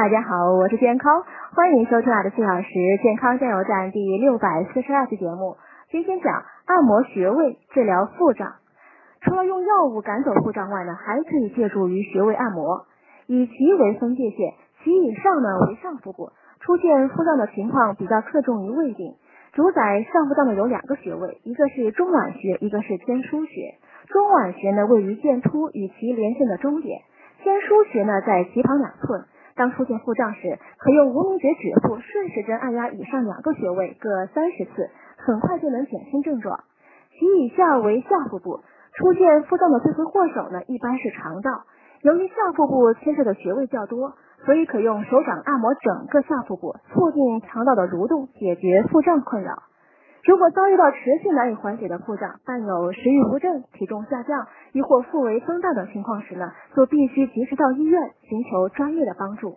大家好，我是健康，欢迎收听我的四小时健康加油站第六百四十二期节目。今天讲按摩穴位治疗腹胀。除了用药物赶走腹胀外呢，还可以借助于穴位按摩。以脐为分界线，脐以上呢为上腹部。出现腹胀的情况比较侧重于胃病，主宰上腹胀的有两个穴位，一个是中脘穴，一个是天枢穴。中脘穴呢位于剑突与其连线的中点，天枢穴呢在脐旁两寸。当出现腹胀时，可用无名指指腹顺时针按压以上两个穴位各三十次，很快就能减轻症状。其以下为下腹部，出现腹胀的罪魁祸首呢，一般是肠道。由于下腹部牵涉的穴位较多，所以可用手掌按摩整个下腹部，促进肠道的蠕动，解决腹胀困扰。如果遭遇到持续难以缓解的故障，伴有食欲不振、体重下降，亦或腹围增大等情况时呢，就必须及时到医院寻求专业的帮助。